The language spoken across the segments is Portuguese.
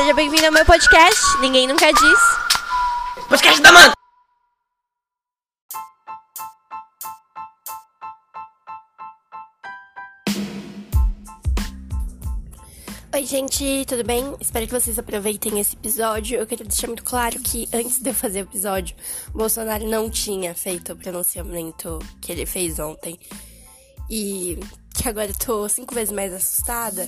seja bem-vindo ao meu podcast. Ninguém nunca diz. Podcast da Manta! Oi, gente, tudo bem? Espero que vocês aproveitem esse episódio. Eu queria deixar muito claro que antes de eu fazer o episódio, o Bolsonaro não tinha feito o pronunciamento que ele fez ontem. E que agora eu tô cinco vezes mais assustada.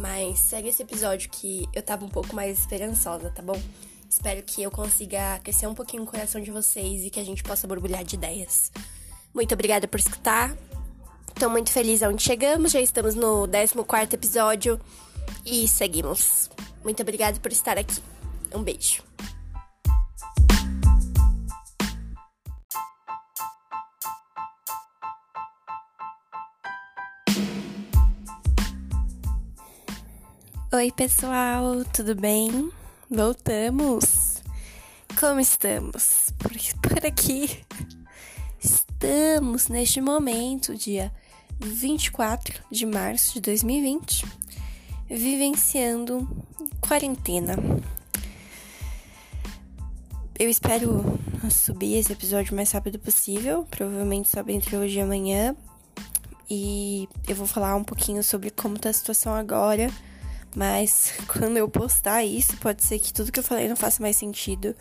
Mas segue esse episódio que eu tava um pouco mais esperançosa, tá bom? Espero que eu consiga aquecer um pouquinho o coração de vocês e que a gente possa borbulhar de ideias. Muito obrigada por escutar. Tô muito feliz aonde chegamos. Já estamos no 14 episódio e seguimos. Muito obrigada por estar aqui. Um beijo. Oi, pessoal, tudo bem? Voltamos. Como estamos? Por, por aqui. Estamos neste momento, dia 24 de março de 2020 vivenciando quarentena. Eu espero subir esse episódio o mais rápido possível, provavelmente sobe entre hoje e amanhã. E eu vou falar um pouquinho sobre como tá a situação agora. Mas quando eu postar isso, pode ser que tudo que eu falei não faça mais sentido,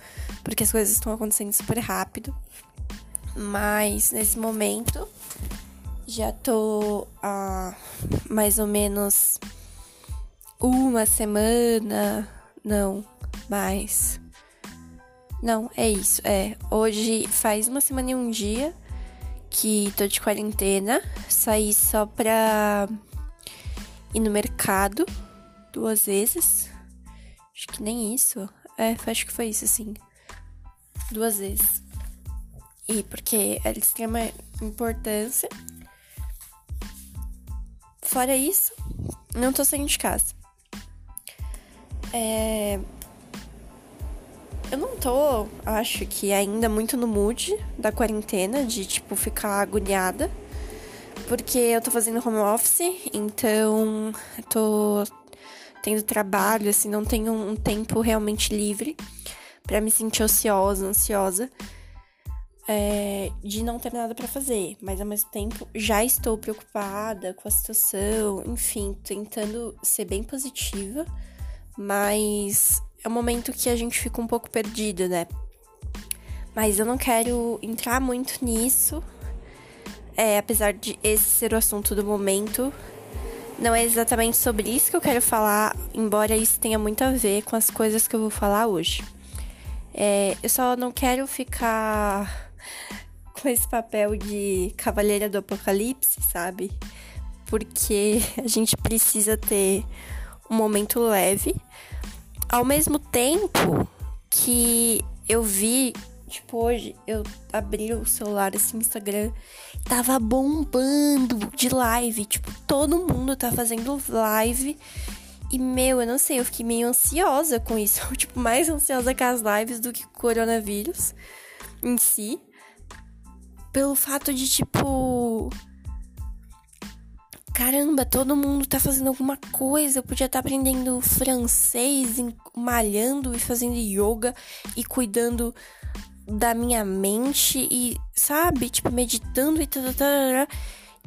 porque as coisas estão acontecendo super rápido. Mas nesse momento já tô há mais ou menos uma semana. Não, mais. Não, é isso. É. Hoje faz uma semana e um dia que tô de quarentena. Saí só pra ir no mercado duas vezes. Acho que nem isso. É, acho que foi isso, assim. Duas vezes. E porque era de extrema importância. Fora isso, não tô saindo de casa. É... Eu não tô, acho que ainda muito no mood da quarentena, de tipo ficar agoniada. Porque eu tô fazendo home office, então tô tendo trabalho, assim, não tenho um tempo realmente livre para me sentir ociosa, ansiosa. É, de não ter nada para fazer, mas ao mesmo tempo já estou preocupada com a situação, enfim, tentando ser bem positiva mas é um momento que a gente fica um pouco perdido, né? Mas eu não quero entrar muito nisso. É, apesar de esse ser o assunto do momento, não é exatamente sobre isso que eu quero falar, embora isso tenha muito a ver com as coisas que eu vou falar hoje. É, eu só não quero ficar com esse papel de cavaleira do apocalipse, sabe? Porque a gente precisa ter um momento leve. Ao mesmo tempo que eu vi, tipo, hoje eu abri o celular, esse Instagram, tava bombando de live. Tipo, todo mundo tá fazendo live. E, meu, eu não sei, eu fiquei meio ansiosa com isso. tipo, mais ansiosa com as lives do que o coronavírus em si. Pelo fato de, tipo caramba, todo mundo tá fazendo alguma coisa. Eu podia estar tá aprendendo francês, malhando e fazendo yoga e cuidando da minha mente e, sabe, tipo, meditando e tal,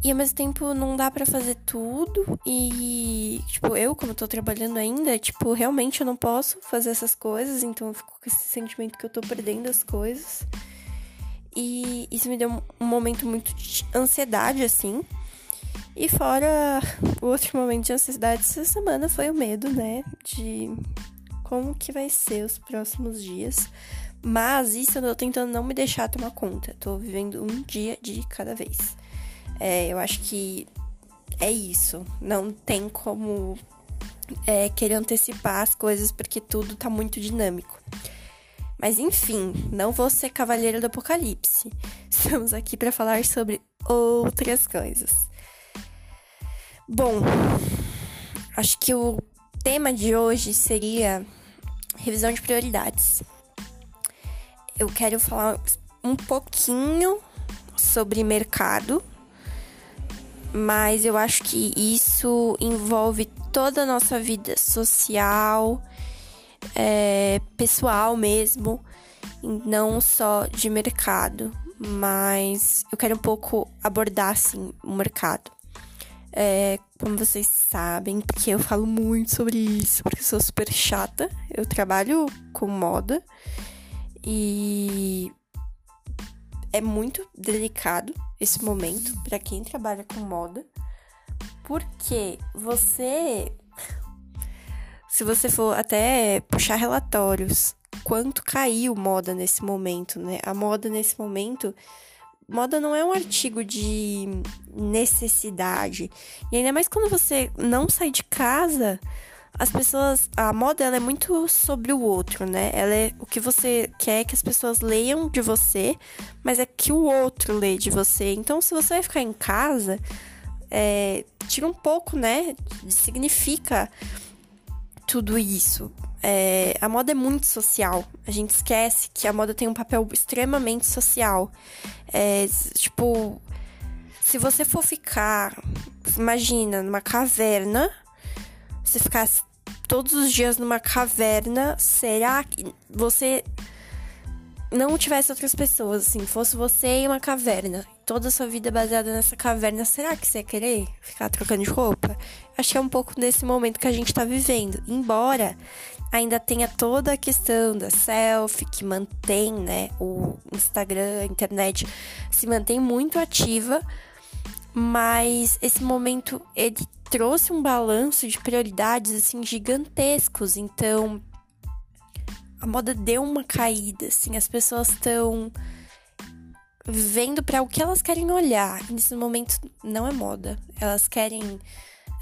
e ao mesmo tempo não dá para fazer tudo e, tipo, eu como tô trabalhando ainda, tipo, realmente eu não posso fazer essas coisas, então eu fico com esse sentimento que eu tô perdendo as coisas. E isso me deu um momento muito de ansiedade assim. E fora o outro momento de ansiedade essa semana foi o medo, né? De como que vai ser os próximos dias. Mas isso eu tô tentando não me deixar tomar conta. Tô vivendo um dia de cada vez. É, eu acho que é isso. Não tem como é, querer antecipar as coisas porque tudo tá muito dinâmico. Mas enfim, não vou ser cavaleira do apocalipse. Estamos aqui para falar sobre outras coisas. Bom, acho que o tema de hoje seria revisão de prioridades. Eu quero falar um pouquinho sobre mercado, mas eu acho que isso envolve toda a nossa vida social, é, pessoal mesmo, não só de mercado, mas eu quero um pouco abordar assim o mercado. É, como vocês sabem, porque eu falo muito sobre isso, porque eu sou super chata. Eu trabalho com moda e é muito delicado esse momento para quem trabalha com moda, porque você se você for até puxar relatórios, quanto caiu moda nesse momento, né? A moda nesse momento moda não é um artigo de necessidade. E ainda mais quando você não sai de casa, as pessoas. A moda ela é muito sobre o outro, né? Ela é o que você quer que as pessoas leiam de você, mas é que o outro lê de você. Então, se você vai ficar em casa, é, tira um pouco, né? Significa tudo isso. É, a moda é muito social. A gente esquece que a moda tem um papel extremamente social. É, tipo, se você for ficar, imagina, numa caverna, você ficar todos os dias numa caverna, será que você não tivesse outras pessoas, assim, fosse você e uma caverna, toda a sua vida baseada nessa caverna, será que você ia querer ficar trocando de roupa? Acho que é um pouco nesse momento que a gente tá vivendo. Embora ainda tenha toda a questão da selfie que mantém, né, o Instagram, a internet se mantém muito ativa, mas esse momento ele trouxe um balanço de prioridades assim gigantescos, então a moda deu uma caída, assim, as pessoas estão vendo para o que elas querem olhar. Nesse momento não é moda. Elas querem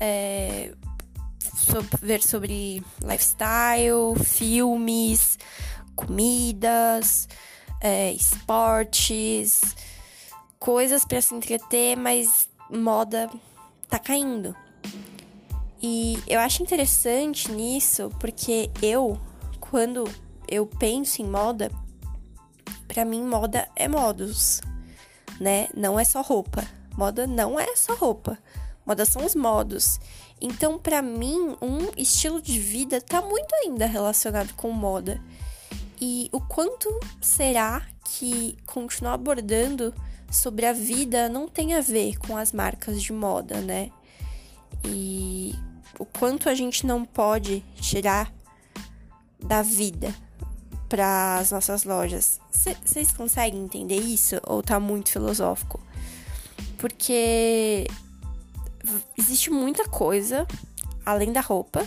é, ver sobre lifestyle, filmes, comidas, é, esportes, coisas para se entreter, mas moda tá caindo. E eu acho interessante nisso porque eu, quando eu penso em moda, para mim moda é modos, né? Não é só roupa. Moda não é só roupa. Moda são os modos. Então, para mim, um estilo de vida tá muito ainda relacionado com moda. E o quanto será que continuar abordando sobre a vida não tem a ver com as marcas de moda, né? E o quanto a gente não pode tirar da vida para as nossas lojas. Vocês conseguem entender isso ou tá muito filosófico? Porque existe muita coisa além da roupa.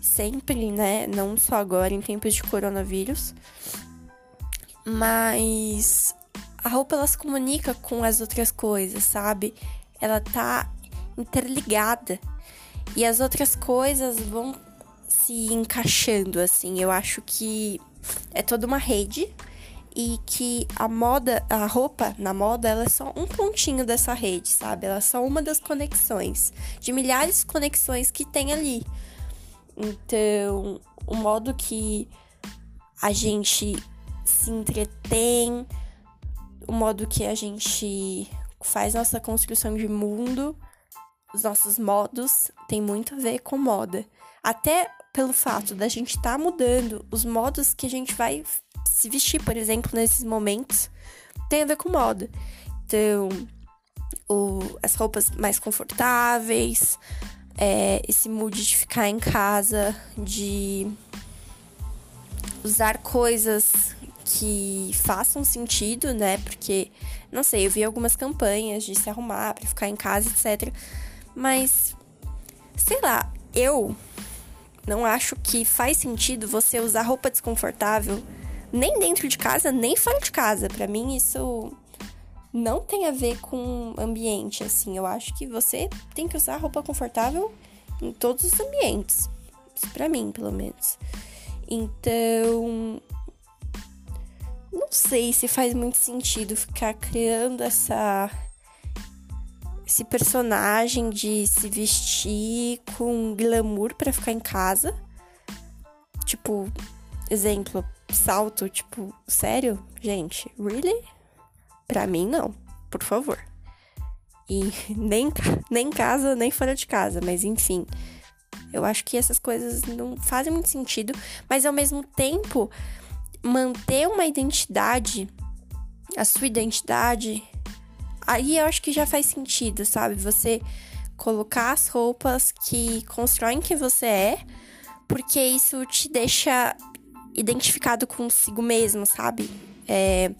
Sempre, né? Não só agora em tempos de coronavírus. Mas a roupa ela se comunica com as outras coisas, sabe? Ela tá interligada. E as outras coisas vão se encaixando, assim. Eu acho que é toda uma rede e que a moda, a roupa na moda, ela é só um pontinho dessa rede, sabe? Ela é só uma das conexões, de milhares de conexões que tem ali. Então, o modo que a gente se entretém, o modo que a gente faz nossa construção de mundo, os nossos modos, tem muito a ver com moda. Até pelo fato da gente estar tá mudando os modos que a gente vai se vestir, por exemplo, nesses momentos, tem a ver com moda. Então, o, as roupas mais confortáveis, é, esse mood de ficar em casa, de usar coisas que façam sentido, né? Porque, não sei, eu vi algumas campanhas de se arrumar para ficar em casa, etc. Mas, sei lá, eu não acho que faz sentido você usar roupa desconfortável nem dentro de casa, nem fora de casa. Para mim isso não tem a ver com ambiente assim. Eu acho que você tem que usar roupa confortável em todos os ambientes. Para mim, pelo menos. Então, não sei se faz muito sentido ficar criando essa esse personagem de se vestir com glamour para ficar em casa. Tipo, exemplo, salto, tipo, sério? Gente, really? Pra mim, não. Por favor. E nem, nem em casa, nem fora de casa, mas enfim. Eu acho que essas coisas não fazem muito sentido, mas ao mesmo tempo, manter uma identidade, a sua identidade, aí eu acho que já faz sentido, sabe? Você colocar as roupas que constroem quem você é, porque isso te deixa identificado consigo mesmo, sabe? É,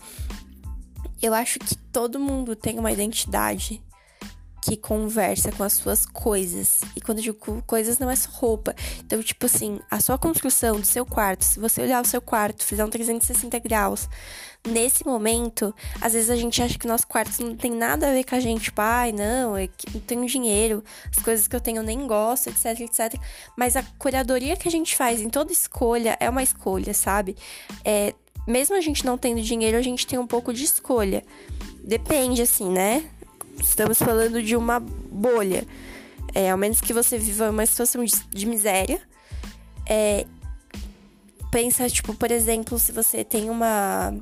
eu acho que todo mundo tem uma identidade que conversa com as suas coisas. E quando eu digo coisas, não é só roupa. Então, tipo assim, a sua construção do seu quarto, se você olhar o seu quarto, fizer um 360 graus, nesse momento, às vezes a gente acha que nosso quarto não tem nada a ver com a gente. Tipo, ai, não, eu não tenho dinheiro, as coisas que eu tenho eu nem gosto, etc, etc. Mas a curadoria que a gente faz em toda escolha é uma escolha, sabe? É, mesmo a gente não tendo dinheiro, a gente tem um pouco de escolha. Depende, assim, né? Estamos falando de uma bolha. É, ao menos que você viva uma situação de, de miséria. É, pensa, tipo, por exemplo, se você tem uma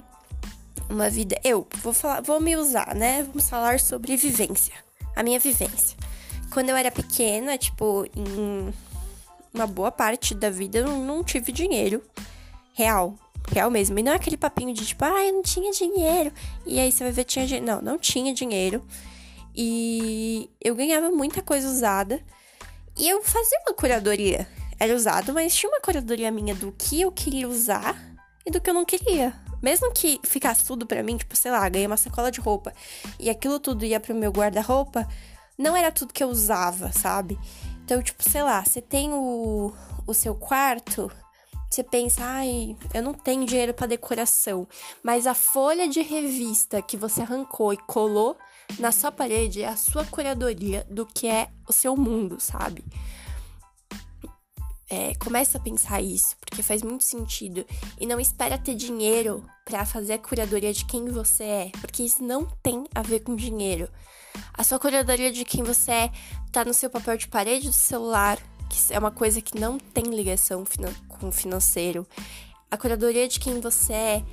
uma vida. Eu vou falar, vou me usar, né? Vamos falar sobre vivência. A minha vivência. Quando eu era pequena, tipo, em uma boa parte da vida eu não tive dinheiro real. Real mesmo. E não é aquele papinho de tipo, ah, eu não tinha dinheiro. E aí você vai ver, tinha dinheiro. Não, não tinha dinheiro. E eu ganhava muita coisa usada. E eu fazia uma curadoria. Era usado, mas tinha uma curadoria minha do que eu queria usar e do que eu não queria. Mesmo que ficasse tudo para mim, tipo, sei lá, ganhei uma sacola de roupa e aquilo tudo ia pro meu guarda-roupa, não era tudo que eu usava, sabe? Então, tipo, sei lá, você tem o, o seu quarto, você pensa, ai, eu não tenho dinheiro para decoração, mas a folha de revista que você arrancou e colou na sua parede é a sua curadoria do que é o seu mundo, sabe? É, começa a pensar isso, porque faz muito sentido. E não espera ter dinheiro para fazer a curadoria de quem você é, porque isso não tem a ver com dinheiro. A sua curadoria de quem você é tá no seu papel de parede do celular, que é uma coisa que não tem ligação com o financeiro. A curadoria de quem você é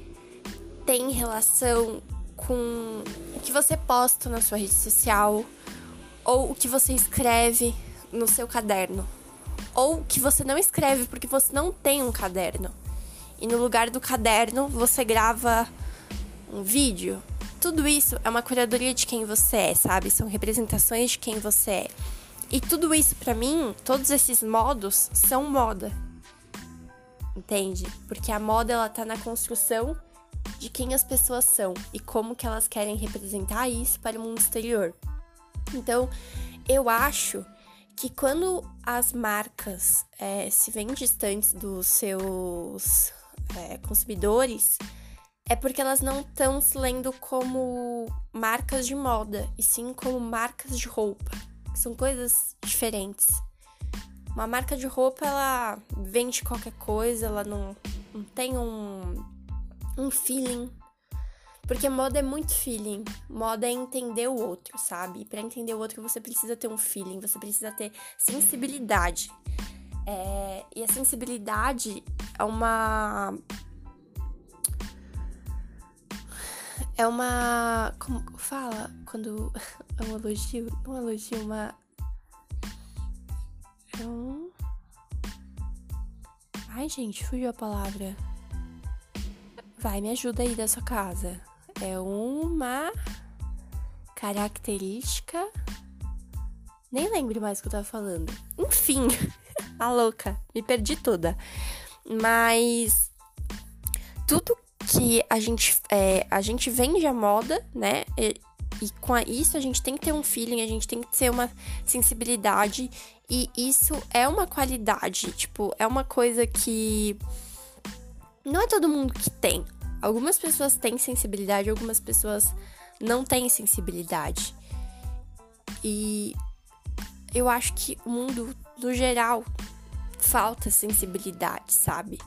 tem relação com o que você posta na sua rede social, ou o que você escreve no seu caderno, ou que você não escreve porque você não tem um caderno. E no lugar do caderno você grava um vídeo. Tudo isso é uma curadoria de quem você é, sabe? São representações de quem você é. E tudo isso para mim, todos esses modos são moda. Entende? Porque a moda ela tá na construção de quem as pessoas são e como que elas querem representar isso para o mundo exterior. Então, eu acho que quando as marcas é, se veem distantes dos seus é, consumidores, é porque elas não estão se lendo como marcas de moda, e sim como marcas de roupa. São coisas diferentes. Uma marca de roupa, ela vende qualquer coisa, ela não, não tem um um feeling. Porque moda é muito feeling. Moda é entender o outro, sabe? Pra entender o outro você precisa ter um feeling, você precisa ter sensibilidade. É, e a sensibilidade é uma. É uma. Como fala? Quando. É um elogio? Não um elogio, uma. É um. Ai, gente, fugiu a palavra. Vai, me ajuda aí da sua casa. É uma característica. Nem lembro mais o que eu tava falando. Enfim, a louca, me perdi toda. Mas tudo que a gente, é, a gente vende a moda, né? E, e com isso a gente tem que ter um feeling, a gente tem que ter uma sensibilidade. E isso é uma qualidade, tipo, é uma coisa que não é todo mundo que tem. Algumas pessoas têm sensibilidade, algumas pessoas não têm sensibilidade. E eu acho que o mundo, no geral, falta sensibilidade, sabe?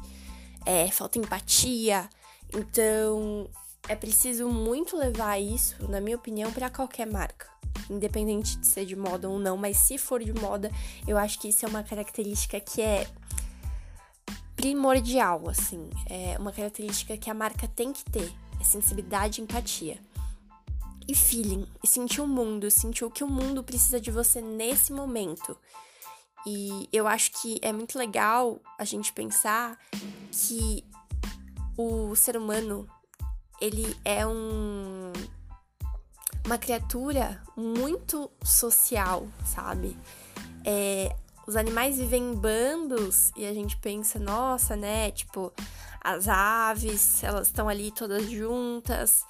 É, falta empatia. Então, é preciso muito levar isso, na minha opinião, para qualquer marca. Independente de ser de moda ou não, mas se for de moda, eu acho que isso é uma característica que é primordial, assim. É uma característica que a marca tem que ter. É sensibilidade e empatia. E feeling. E sentir o mundo, sentir o que o mundo precisa de você nesse momento. E eu acho que é muito legal a gente pensar que o ser humano ele é um uma criatura muito social, sabe? É, os animais vivem em bandos e a gente pensa, nossa, né? Tipo, as aves, elas estão ali todas juntas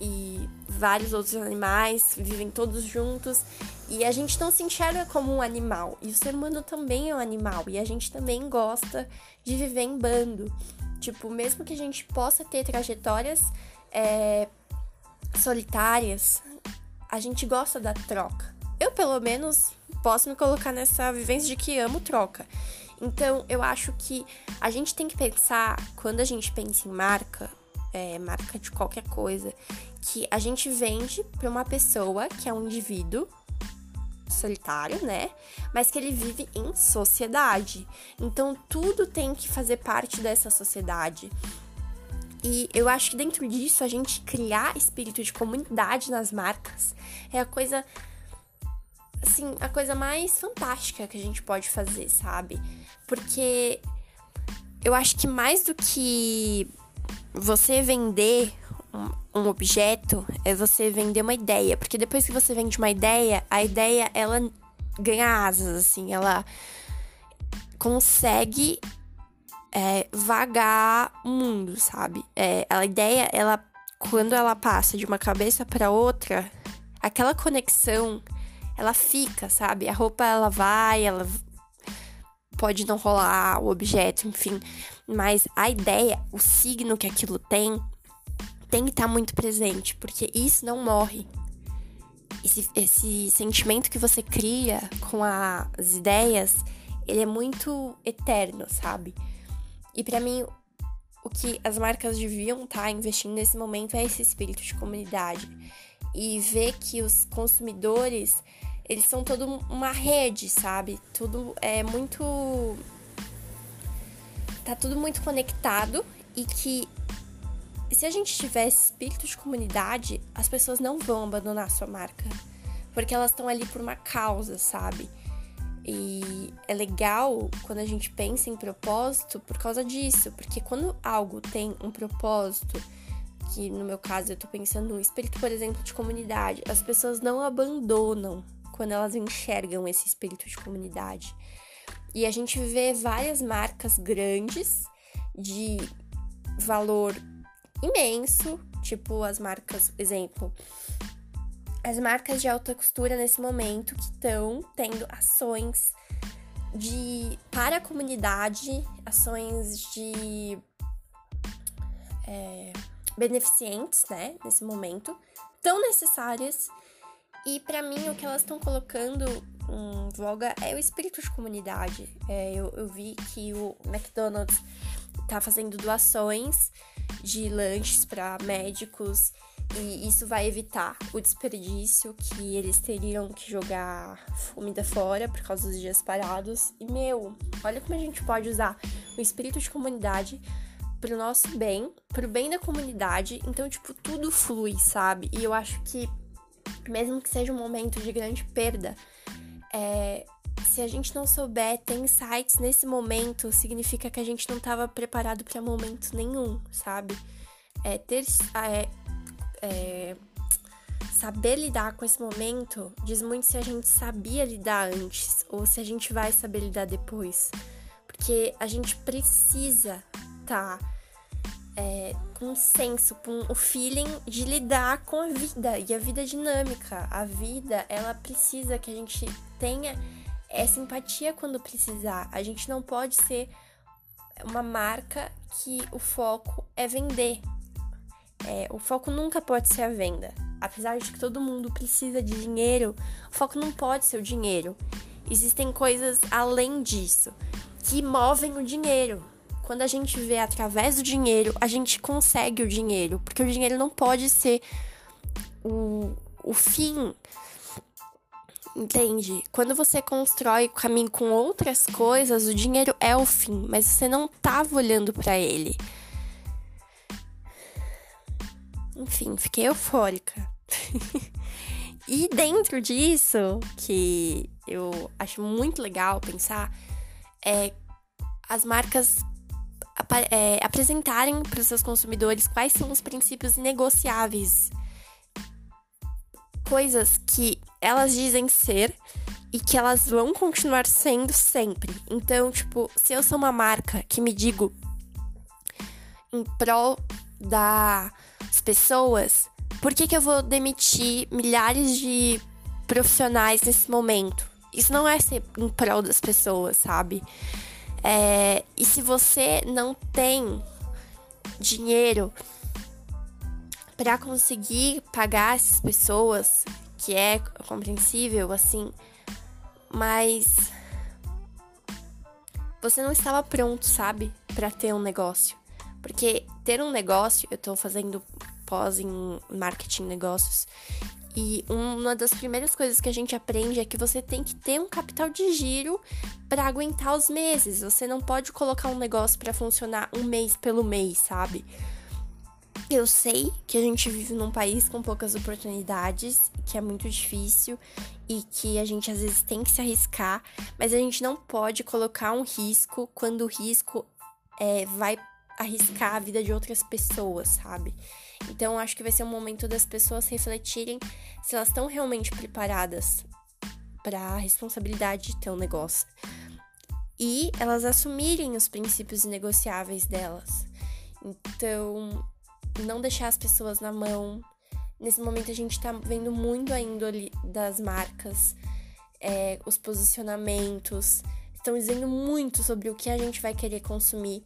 e vários outros animais vivem todos juntos e a gente não se enxerga como um animal. E o ser humano também é um animal e a gente também gosta de viver em bando. Tipo, mesmo que a gente possa ter trajetórias é, solitárias, a gente gosta da troca. Eu, pelo menos, posso me colocar nessa vivência de que amo troca. Então, eu acho que a gente tem que pensar, quando a gente pensa em marca, é, marca de qualquer coisa, que a gente vende para uma pessoa que é um indivíduo solitário, né? Mas que ele vive em sociedade. Então, tudo tem que fazer parte dessa sociedade. E eu acho que dentro disso, a gente criar espírito de comunidade nas marcas é a coisa assim, a coisa mais fantástica que a gente pode fazer, sabe? Porque eu acho que mais do que você vender um, objeto, é você vender uma ideia. Porque depois que você vende uma ideia, a ideia, ela ganha asas, assim, ela consegue é, vagar o mundo, sabe? É, a ideia, ela, quando ela passa de uma cabeça para outra, aquela conexão ela fica, sabe? A roupa ela vai, ela pode não rolar o objeto, enfim, mas a ideia, o signo que aquilo tem, tem que estar tá muito presente, porque isso não morre. Esse, esse sentimento que você cria com a, as ideias, ele é muito eterno, sabe? E para mim, o que as marcas deviam estar tá investindo nesse momento é esse espírito de comunidade. E ver que os consumidores eles são toda uma rede, sabe? Tudo é muito. Tá tudo muito conectado e que se a gente tivesse espírito de comunidade, as pessoas não vão abandonar a sua marca. Porque elas estão ali por uma causa, sabe? E é legal quando a gente pensa em propósito por causa disso. Porque quando algo tem um propósito, que no meu caso eu tô pensando no espírito, por exemplo, de comunidade, as pessoas não abandonam quando elas enxergam esse espírito de comunidade. E a gente vê várias marcas grandes de valor imenso, tipo as marcas, exemplo, as marcas de alta costura nesse momento que estão tendo ações de para a comunidade, ações de é, né, nesse momento, tão necessárias e para mim, o que elas estão colocando em voga é o espírito de comunidade. É, eu, eu vi que o McDonald's tá fazendo doações de lanches para médicos e isso vai evitar o desperdício que eles teriam que jogar comida fora por causa dos dias parados. E meu, olha como a gente pode usar o espírito de comunidade pro nosso bem, pro bem da comunidade. Então, tipo, tudo flui, sabe? E eu acho que mesmo que seja um momento de grande perda, é, se a gente não souber ter insights nesse momento, significa que a gente não estava preparado para momento nenhum, sabe? É, ter, é, é, saber lidar com esse momento diz muito se a gente sabia lidar antes ou se a gente vai saber lidar depois. Porque a gente precisa estar. Tá é, com senso, com o feeling de lidar com a vida e a vida dinâmica. A vida, ela precisa que a gente tenha essa empatia quando precisar. A gente não pode ser uma marca que o foco é vender. É, o foco nunca pode ser a venda. Apesar de que todo mundo precisa de dinheiro, o foco não pode ser o dinheiro. Existem coisas além disso que movem o dinheiro. Quando a gente vê através do dinheiro, a gente consegue o dinheiro. Porque o dinheiro não pode ser o, o fim. Entende? Quando você constrói o caminho com outras coisas, o dinheiro é o fim, mas você não tava olhando para ele. Enfim, fiquei eufórica. e dentro disso, que eu acho muito legal pensar é as marcas é, apresentarem para os seus consumidores quais são os princípios negociáveis. Coisas que elas dizem ser e que elas vão continuar sendo sempre. Então, tipo, se eu sou uma marca que me digo em prol das pessoas, por que, que eu vou demitir milhares de profissionais nesse momento? Isso não é ser em prol das pessoas, sabe? É, e se você não tem dinheiro para conseguir pagar essas pessoas, que é compreensível, assim, mas você não estava pronto, sabe, para ter um negócio. Porque ter um negócio, eu tô fazendo pós em marketing negócios, e uma das primeiras coisas que a gente aprende é que você tem que ter um capital de giro para aguentar os meses. Você não pode colocar um negócio para funcionar um mês pelo mês, sabe? Eu sei que a gente vive num país com poucas oportunidades, que é muito difícil e que a gente às vezes tem que se arriscar, mas a gente não pode colocar um risco quando o risco é, vai arriscar a vida de outras pessoas, sabe? Então acho que vai ser um momento das pessoas refletirem se elas estão realmente preparadas para a responsabilidade de ter um negócio. E elas assumirem os princípios negociáveis delas. Então, não deixar as pessoas na mão. Nesse momento a gente tá vendo muito a índole das marcas, é, os posicionamentos, estão dizendo muito sobre o que a gente vai querer consumir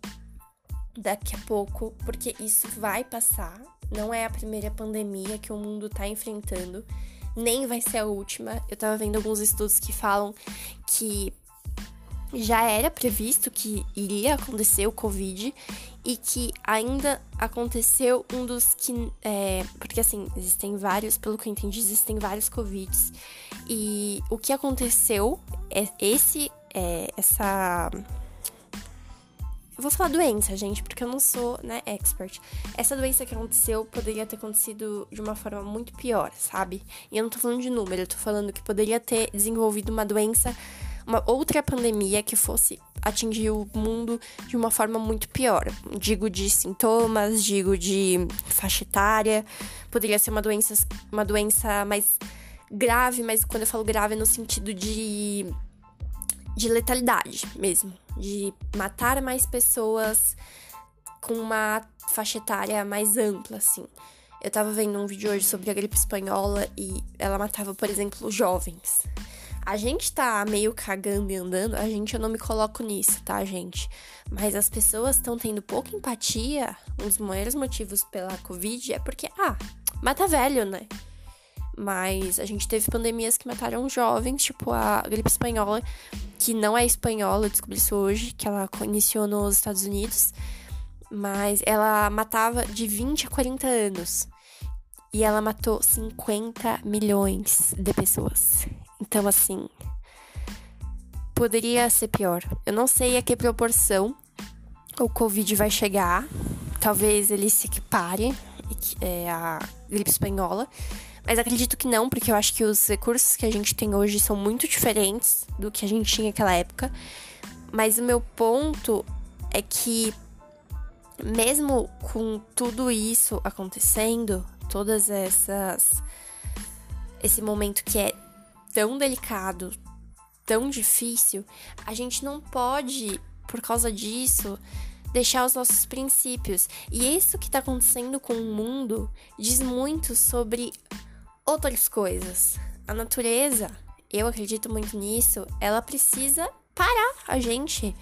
daqui a pouco, porque isso vai passar. Não é a primeira pandemia que o mundo tá enfrentando, nem vai ser a última. Eu tava vendo alguns estudos que falam que já era previsto que iria acontecer o Covid e que ainda aconteceu um dos que. É, porque assim, existem vários, pelo que eu entendi, existem vários Covids. E o que aconteceu é esse. É, essa eu vou falar doença, gente, porque eu não sou, né, expert. Essa doença que aconteceu poderia ter acontecido de uma forma muito pior, sabe? E eu não tô falando de número, eu tô falando que poderia ter desenvolvido uma doença, uma outra pandemia que fosse atingir o mundo de uma forma muito pior. Digo de sintomas, digo de faixa etária, poderia ser uma doença, uma doença mais grave, mas quando eu falo grave é no sentido de de letalidade mesmo, de matar mais pessoas com uma faixa etária mais ampla, assim. Eu tava vendo um vídeo hoje sobre a gripe espanhola e ela matava, por exemplo, jovens. A gente tá meio cagando e andando, a gente eu não me coloco nisso, tá, gente? Mas as pessoas estão tendo pouca empatia. Um dos maiores motivos pela Covid é porque, ah, mata velho, né? Mas a gente teve pandemias que mataram jovens, tipo a gripe espanhola, que não é espanhola, eu descobri isso hoje, que ela iniciou nos Estados Unidos. Mas ela matava de 20 a 40 anos. E ela matou 50 milhões de pessoas. Então, assim. Poderia ser pior. Eu não sei a que proporção o Covid vai chegar. Talvez ele se equipare é, à gripe espanhola. Mas acredito que não, porque eu acho que os recursos que a gente tem hoje são muito diferentes do que a gente tinha naquela época. Mas o meu ponto é que, mesmo com tudo isso acontecendo, todas essas. esse momento que é tão delicado, tão difícil, a gente não pode, por causa disso, deixar os nossos princípios. E isso que está acontecendo com o mundo diz muito sobre outras coisas. A natureza, eu acredito muito nisso, ela precisa parar a gente.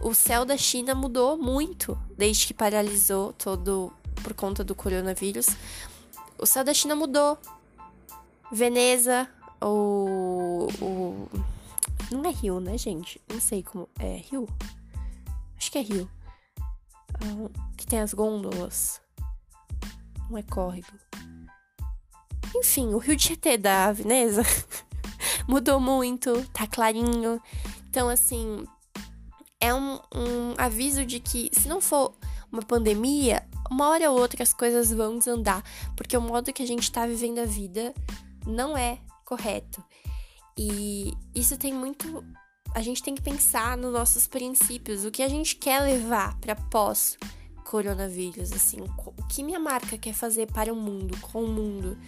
O céu da China mudou muito desde que paralisou todo por conta do coronavírus. O céu da China mudou. Veneza, o, o não é Rio, né, gente? Não sei como é Rio. Acho que é Rio. Ah, que tem as gôndolas. Não é córrego. Enfim, o Rio de Tietê da Veneza mudou muito, tá clarinho. Então, assim, é um, um aviso de que se não for uma pandemia, uma hora ou outra as coisas vão desandar, porque o modo que a gente tá vivendo a vida não é correto. E isso tem muito. A gente tem que pensar nos nossos princípios, o que a gente quer levar para pós coronavírus, assim, o que minha marca quer fazer para o mundo, com o mundo.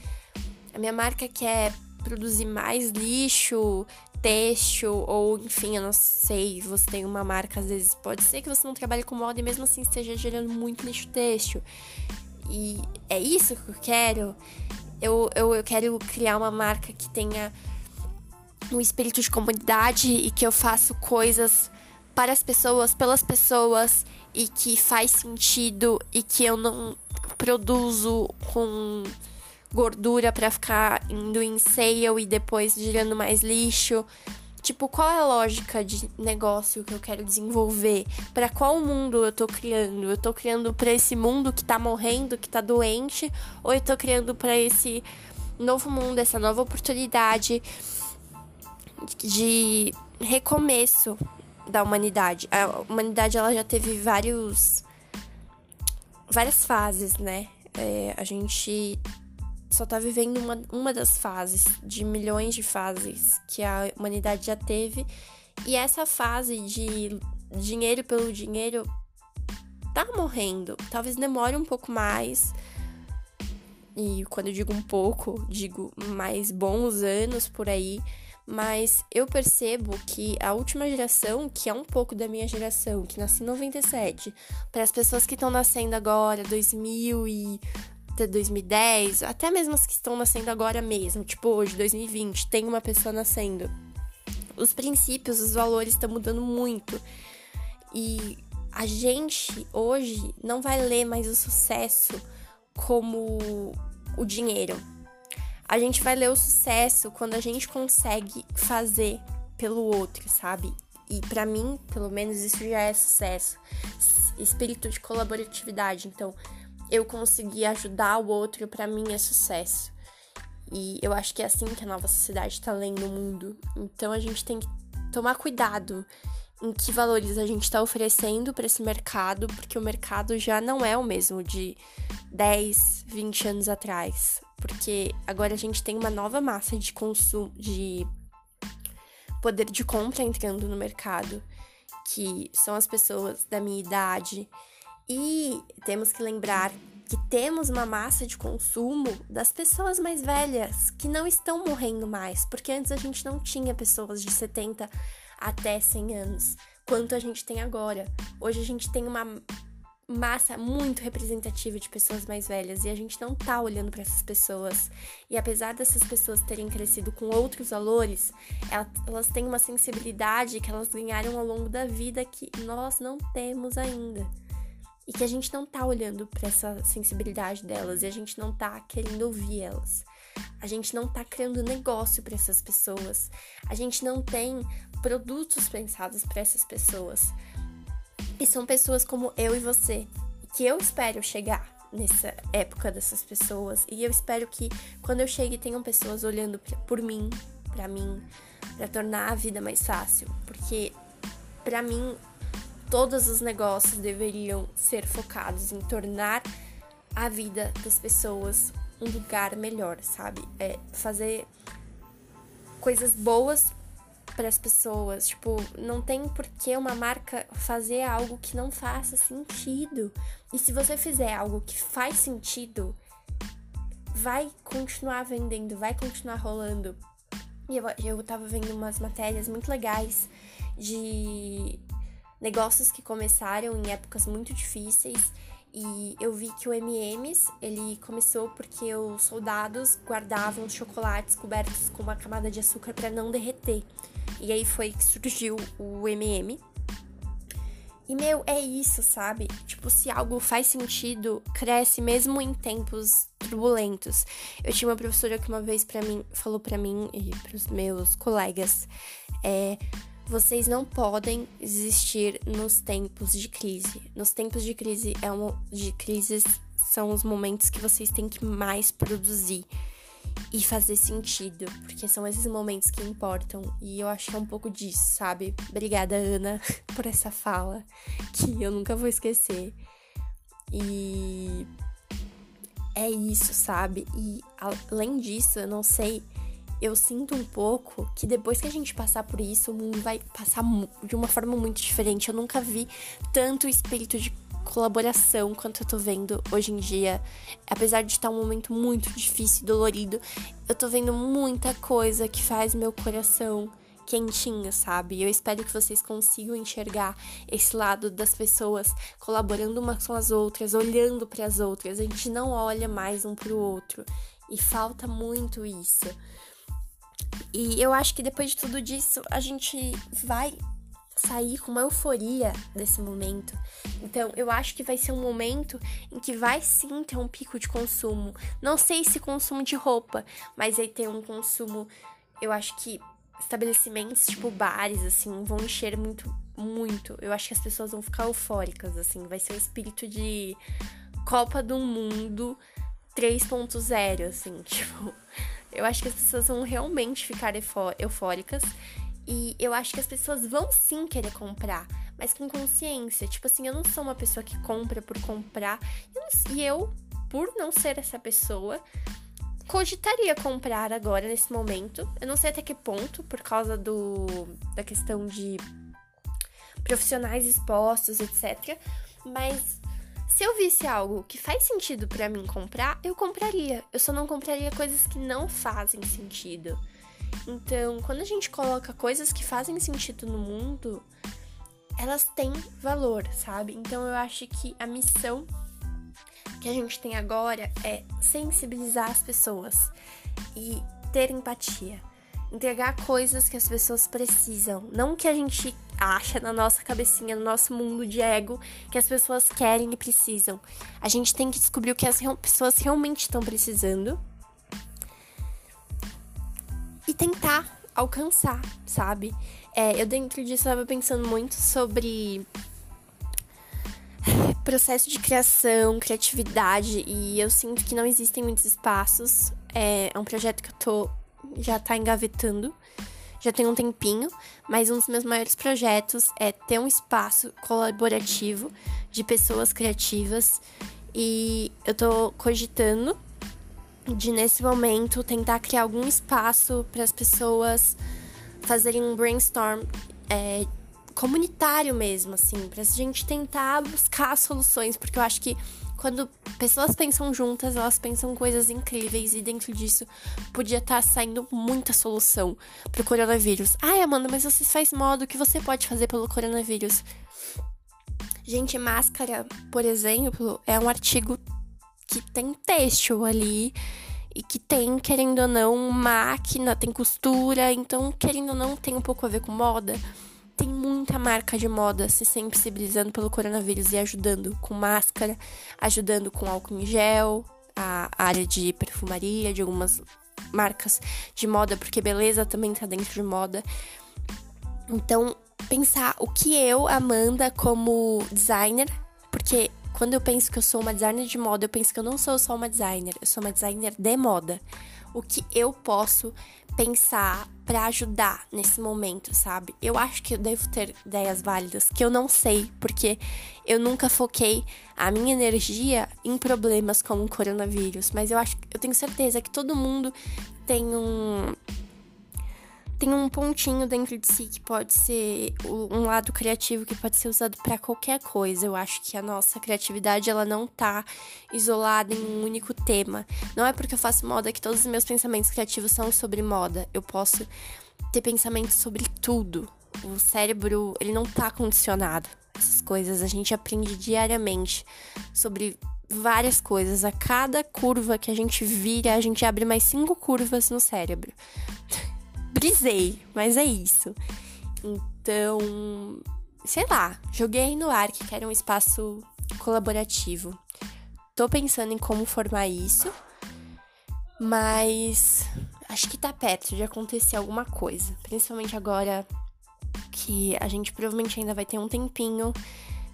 A minha marca quer produzir mais lixo, têxtil, ou enfim, eu não sei, você tem uma marca, às vezes pode ser que você não trabalhe com moda e mesmo assim esteja gerando muito lixo têxtil. E é isso que eu quero. Eu, eu, eu quero criar uma marca que tenha um espírito de comunidade e que eu faço coisas para as pessoas, pelas pessoas e que faz sentido e que eu não produzo com gordura para ficar indo em sale e depois gerando mais lixo. Tipo, qual é a lógica de negócio que eu quero desenvolver? Para qual mundo eu tô criando? Eu tô criando para esse mundo que tá morrendo, que tá doente, ou eu tô criando para esse novo mundo, essa nova oportunidade de recomeço da humanidade? A humanidade ela já teve vários várias fases, né? É, a gente só tá vivendo uma, uma das fases, de milhões de fases que a humanidade já teve. E essa fase de dinheiro pelo dinheiro tá morrendo. Talvez demore um pouco mais. E quando eu digo um pouco, digo mais bons anos por aí. Mas eu percebo que a última geração, que é um pouco da minha geração, que nasci em 97, para as pessoas que estão nascendo agora, 2000 e até 2010, até mesmo as que estão nascendo agora mesmo, tipo hoje, 2020, tem uma pessoa nascendo. Os princípios, os valores estão mudando muito. E a gente hoje não vai ler mais o sucesso como o dinheiro. A gente vai ler o sucesso quando a gente consegue fazer pelo outro, sabe? E para mim, pelo menos, isso já é sucesso. Espírito de colaboratividade. Então, eu conseguir ajudar o outro, para mim é sucesso. E eu acho que é assim que a nova sociedade está lendo o mundo. Então a gente tem que tomar cuidado em que valores a gente está oferecendo para esse mercado, porque o mercado já não é o mesmo de 10, 20 anos atrás. Porque agora a gente tem uma nova massa de consumo, de poder de compra entrando no mercado, que são as pessoas da minha idade, e temos que lembrar que temos uma massa de consumo das pessoas mais velhas que não estão morrendo mais, porque antes a gente não tinha pessoas de 70 até 100 anos, quanto a gente tem agora. Hoje a gente tem uma massa muito representativa de pessoas mais velhas e a gente não tá olhando para essas pessoas. E apesar dessas pessoas terem crescido com outros valores, elas têm uma sensibilidade que elas ganharam ao longo da vida que nós não temos ainda e que a gente não tá olhando para essa sensibilidade delas e a gente não tá querendo ouvir elas. A gente não tá criando negócio para essas pessoas. A gente não tem produtos pensados para essas pessoas. E são pessoas como eu e você, que eu espero chegar nessa época dessas pessoas e eu espero que quando eu chegue tenham pessoas olhando por mim, para mim, para tornar a vida mais fácil, porque para mim todos os negócios deveriam ser focados em tornar a vida das pessoas um lugar melhor, sabe? É fazer coisas boas para as pessoas. Tipo, não tem por que uma marca fazer algo que não faça sentido. E se você fizer algo que faz sentido, vai continuar vendendo, vai continuar rolando. E eu, eu tava vendo umas matérias muito legais de negócios que começaram em épocas muito difíceis e eu vi que o M&M's ele começou porque os soldados guardavam os chocolates cobertos com uma camada de açúcar para não derreter. E aí foi que surgiu o M&M. E meu, é isso, sabe? Tipo, se algo faz sentido, cresce mesmo em tempos turbulentos. Eu tinha uma professora que uma vez para mim falou para mim e para os meus colegas, é, vocês não podem existir nos tempos de crise. Nos tempos de crise é de crises são os momentos que vocês têm que mais produzir e fazer sentido, porque são esses momentos que importam. E eu acho que é um pouco disso, sabe? Obrigada, Ana, por essa fala que eu nunca vou esquecer. E é isso, sabe? E além disso, eu não sei eu sinto um pouco que depois que a gente passar por isso, o mundo vai passar de uma forma muito diferente. Eu nunca vi tanto espírito de colaboração quanto eu tô vendo hoje em dia. Apesar de estar um momento muito difícil e dolorido, eu tô vendo muita coisa que faz meu coração quentinho, sabe? Eu espero que vocês consigam enxergar esse lado das pessoas colaborando umas com as outras, olhando para as outras. A gente não olha mais um pro outro e falta muito isso. E eu acho que depois de tudo disso, a gente vai sair com uma euforia desse momento. Então, eu acho que vai ser um momento em que vai sim ter um pico de consumo. Não sei se consumo de roupa, mas aí ter um consumo, eu acho que estabelecimentos, tipo bares, assim, vão encher muito, muito. Eu acho que as pessoas vão ficar eufóricas, assim. Vai ser o espírito de Copa do Mundo 3.0, assim, tipo. Eu acho que as pessoas vão realmente ficar eufóricas. E eu acho que as pessoas vão sim querer comprar, mas com consciência. Tipo assim, eu não sou uma pessoa que compra por comprar. E eu, por não ser essa pessoa, cogitaria comprar agora, nesse momento. Eu não sei até que ponto, por causa do da questão de profissionais expostos, etc. Mas se eu visse algo que faz sentido para mim comprar, eu compraria. Eu só não compraria coisas que não fazem sentido. Então, quando a gente coloca coisas que fazem sentido no mundo, elas têm valor, sabe? Então, eu acho que a missão que a gente tem agora é sensibilizar as pessoas e ter empatia. Entregar coisas que as pessoas precisam, não que a gente acha na nossa cabecinha, no nosso mundo de ego, que as pessoas querem e precisam. A gente tem que descobrir o que as pessoas realmente estão precisando e tentar alcançar, sabe? É, eu dentro disso estava pensando muito sobre processo de criação, criatividade e eu sinto que não existem muitos espaços. É, é um projeto que eu tô já tá engavetando, já tem um tempinho, mas um dos meus maiores projetos é ter um espaço colaborativo de pessoas criativas e eu tô cogitando de nesse momento tentar criar algum espaço para as pessoas fazerem um brainstorm é, comunitário mesmo, assim, para a gente tentar buscar soluções, porque eu acho que quando pessoas pensam juntas, elas pensam coisas incríveis e dentro disso podia estar tá saindo muita solução pro coronavírus. Ai, Amanda, mas você faz modo, o que você pode fazer pelo coronavírus? Gente, máscara, por exemplo, é um artigo que tem texto ali e que tem, querendo ou não, máquina, tem costura, então, querendo ou não, tem um pouco a ver com moda. Tem muita marca de moda se sensibilizando pelo coronavírus e ajudando com máscara, ajudando com álcool em gel, a área de perfumaria, de algumas marcas de moda, porque beleza também tá dentro de moda. Então, pensar o que eu, Amanda, como designer, porque quando eu penso que eu sou uma designer de moda, eu penso que eu não sou só uma designer, eu sou uma designer de moda. O que eu posso pensar para ajudar nesse momento, sabe? Eu acho que eu devo ter ideias válidas, que eu não sei, porque eu nunca foquei a minha energia em problemas como o coronavírus, mas eu acho, eu tenho certeza que todo mundo tem um tem um pontinho dentro de si que pode ser um lado criativo que pode ser usado para qualquer coisa. Eu acho que a nossa criatividade ela não tá isolada em um único tema. Não é porque eu faço moda que todos os meus pensamentos criativos são sobre moda. Eu posso ter pensamentos sobre tudo. O cérebro, ele não tá condicionado. Essas coisas a gente aprende diariamente sobre várias coisas. A cada curva que a gente vira, a gente abre mais cinco curvas no cérebro. Brisei, mas é isso. Então, sei lá, joguei no ar que quero um espaço colaborativo. Tô pensando em como formar isso, mas acho que tá perto de acontecer alguma coisa, principalmente agora que a gente provavelmente ainda vai ter um tempinho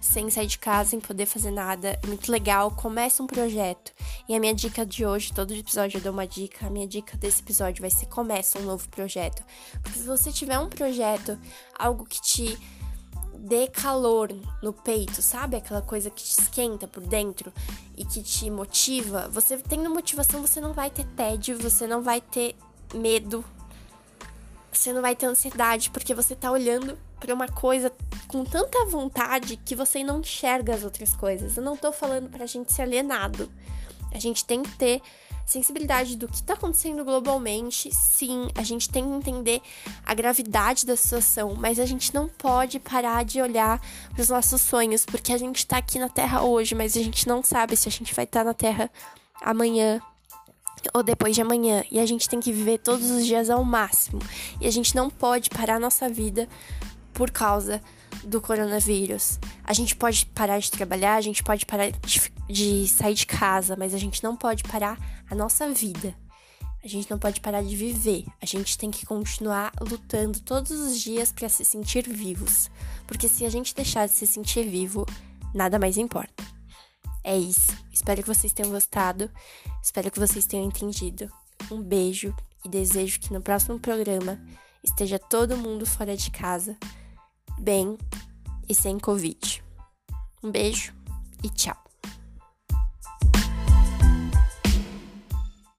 sem sair de casa, sem poder fazer nada. É muito legal. Começa um projeto. E a minha dica de hoje, todo episódio eu dou uma dica. A minha dica desse episódio vai ser começa um novo projeto. Porque se você tiver um projeto, algo que te dê calor no peito, sabe? Aquela coisa que te esquenta por dentro e que te motiva. Você tendo motivação, você não vai ter tédio, você não vai ter medo Você não vai ter ansiedade porque você tá olhando para uma coisa com tanta vontade que você não enxerga as outras coisas. Eu não tô falando pra gente ser alienado. A gente tem que ter sensibilidade do que está acontecendo globalmente. Sim, a gente tem que entender a gravidade da situação, mas a gente não pode parar de olhar para os nossos sonhos, porque a gente está aqui na Terra hoje, mas a gente não sabe se a gente vai estar tá na Terra amanhã ou depois de amanhã. E a gente tem que viver todos os dias ao máximo. E a gente não pode parar nossa vida por causa do coronavírus. A gente pode parar de trabalhar, a gente pode parar de, de sair de casa, mas a gente não pode parar a nossa vida. A gente não pode parar de viver. A gente tem que continuar lutando todos os dias para se sentir vivos. Porque se a gente deixar de se sentir vivo, nada mais importa. É isso. Espero que vocês tenham gostado. Espero que vocês tenham entendido. Um beijo e desejo que no próximo programa esteja todo mundo fora de casa, bem e sem Covid. Um beijo e tchau.